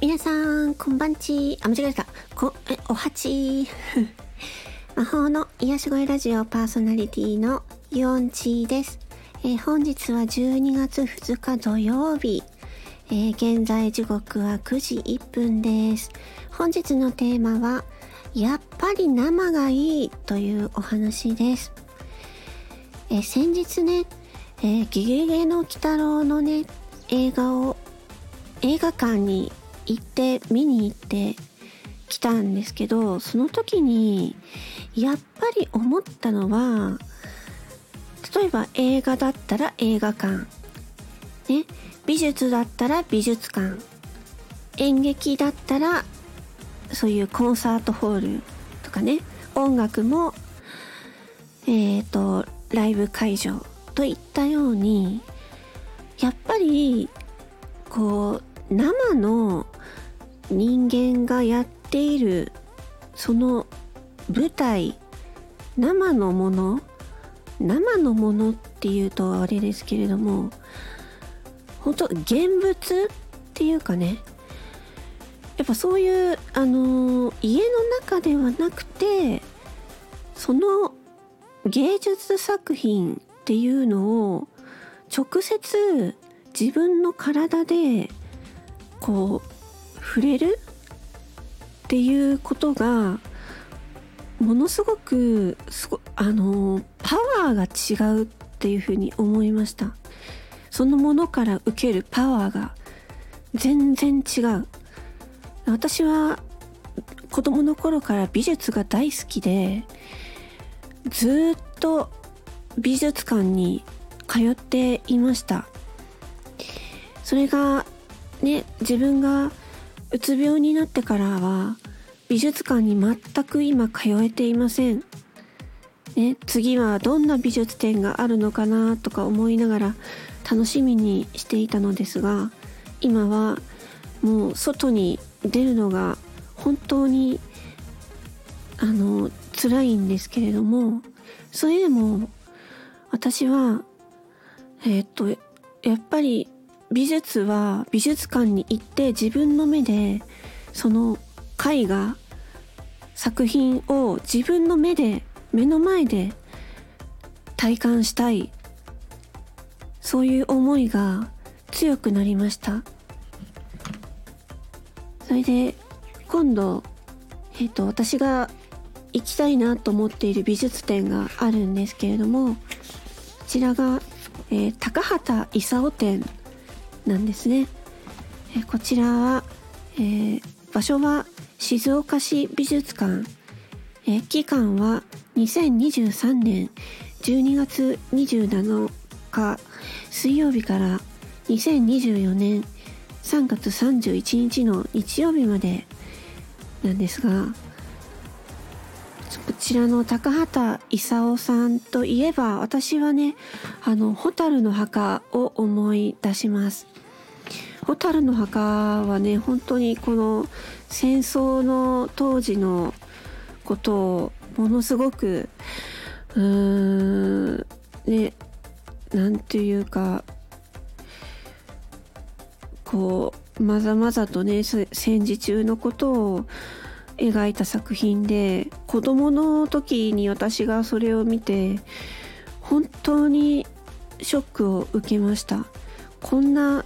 皆さん、こんばんち。あ、間違えた。こ、え、おはち。魔法の癒し声ラジオパーソナリティのヨンチです。えー、本日は12月2日土曜日。えー、現在時刻は9時1分です。本日のテーマは、やっぱり生がいいというお話です。えー、先日ね、えゲゲゲの鬼太郎のね、映画を映画館に行って見に行ってきたんですけどその時にやっぱり思ったのは例えば映画だったら映画館ね美術だったら美術館演劇だったらそういうコンサートホールとかね音楽もえっ、ー、とライブ会場といったようにやっぱりこう生の人間がやっているその舞台生のもの生のものっていうとあれですけれども本当現物っていうかねやっぱそういうあの家の中ではなくてその芸術作品っていうのを直接自分の体でこう触れるっていうことがものすごくすごあのパワーが違うっていうふうに思いました。そのものから受けるパワーが全然違う。私は子供の頃から美術が大好きでずっと美術館に通っていました。それがね自分がうつ病になってからは美術館に全く今通えていません。ね、次はどんな美術展があるのかなとか思いながら楽しみにしていたのですが今はもう外に出るのが本当にあの辛いんですけれどもそれでも私はえー、っとやっぱり美術は美術館に行って自分の目でその絵画作品を自分の目で目の前で体感したいそういう思いが強くなりました。それで今度えっ、と私が行きたいなと思っている美術展があるんですけれどもこちらが、えー、高畑勲展。なんですね。えこちらは、えー、場所は静岡市美術館、え期間は2023年12月27日水曜日から2024年3月31日の日曜日までなんですがこちらの高畑勲さんといえば私はねあの蛍の墓を思い出します蛍の墓はね本当にこの戦争の当時のことをものすごくうーんねなんていうかこうまざまざとね戦時中のことを描いた作品で子供の時に私がそれを見て本当にショックを受けました。こんな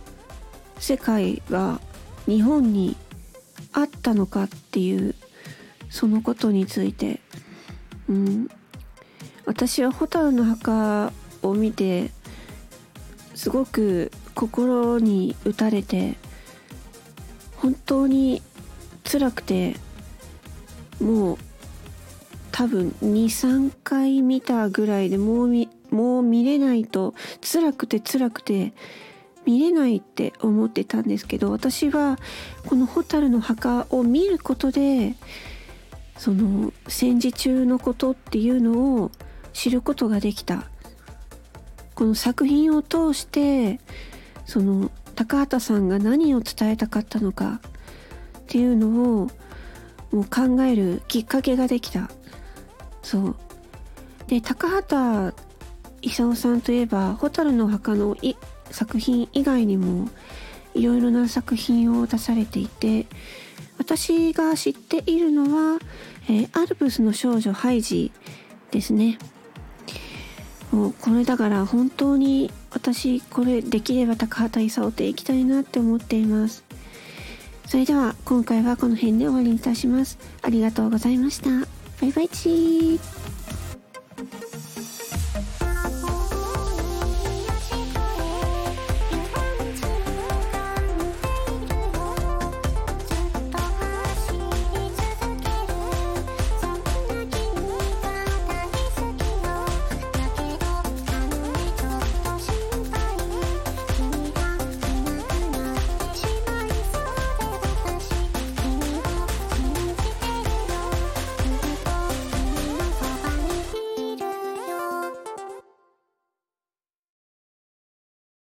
世界が日本にあったのかっていうそのことについて、うん、私は蛍の墓を見てすごく心に打たれて本当に辛くてもう多分23回見たぐらいでもう見もう見れないと辛くて辛くて見れないって思ってたんですけど私はこの「蛍の墓」を見ることでその戦時中のことっていうのを知ることができた。この作品を通してその高畑さんが何を伝えたかったのかっていうのをもう考えるきっかけができた。そう。で高畑勲さんといえば「蛍の墓」の作品以外にもいろいろな作品を出されていて私が知っているのは、えー、アルプスの少女ハイジですね。もうこれだから本当に私これできれば高畑勲って行きたいなって思っています。それでは今回はこの辺で終わりにいたします。ありがとうございました。バイバイチー。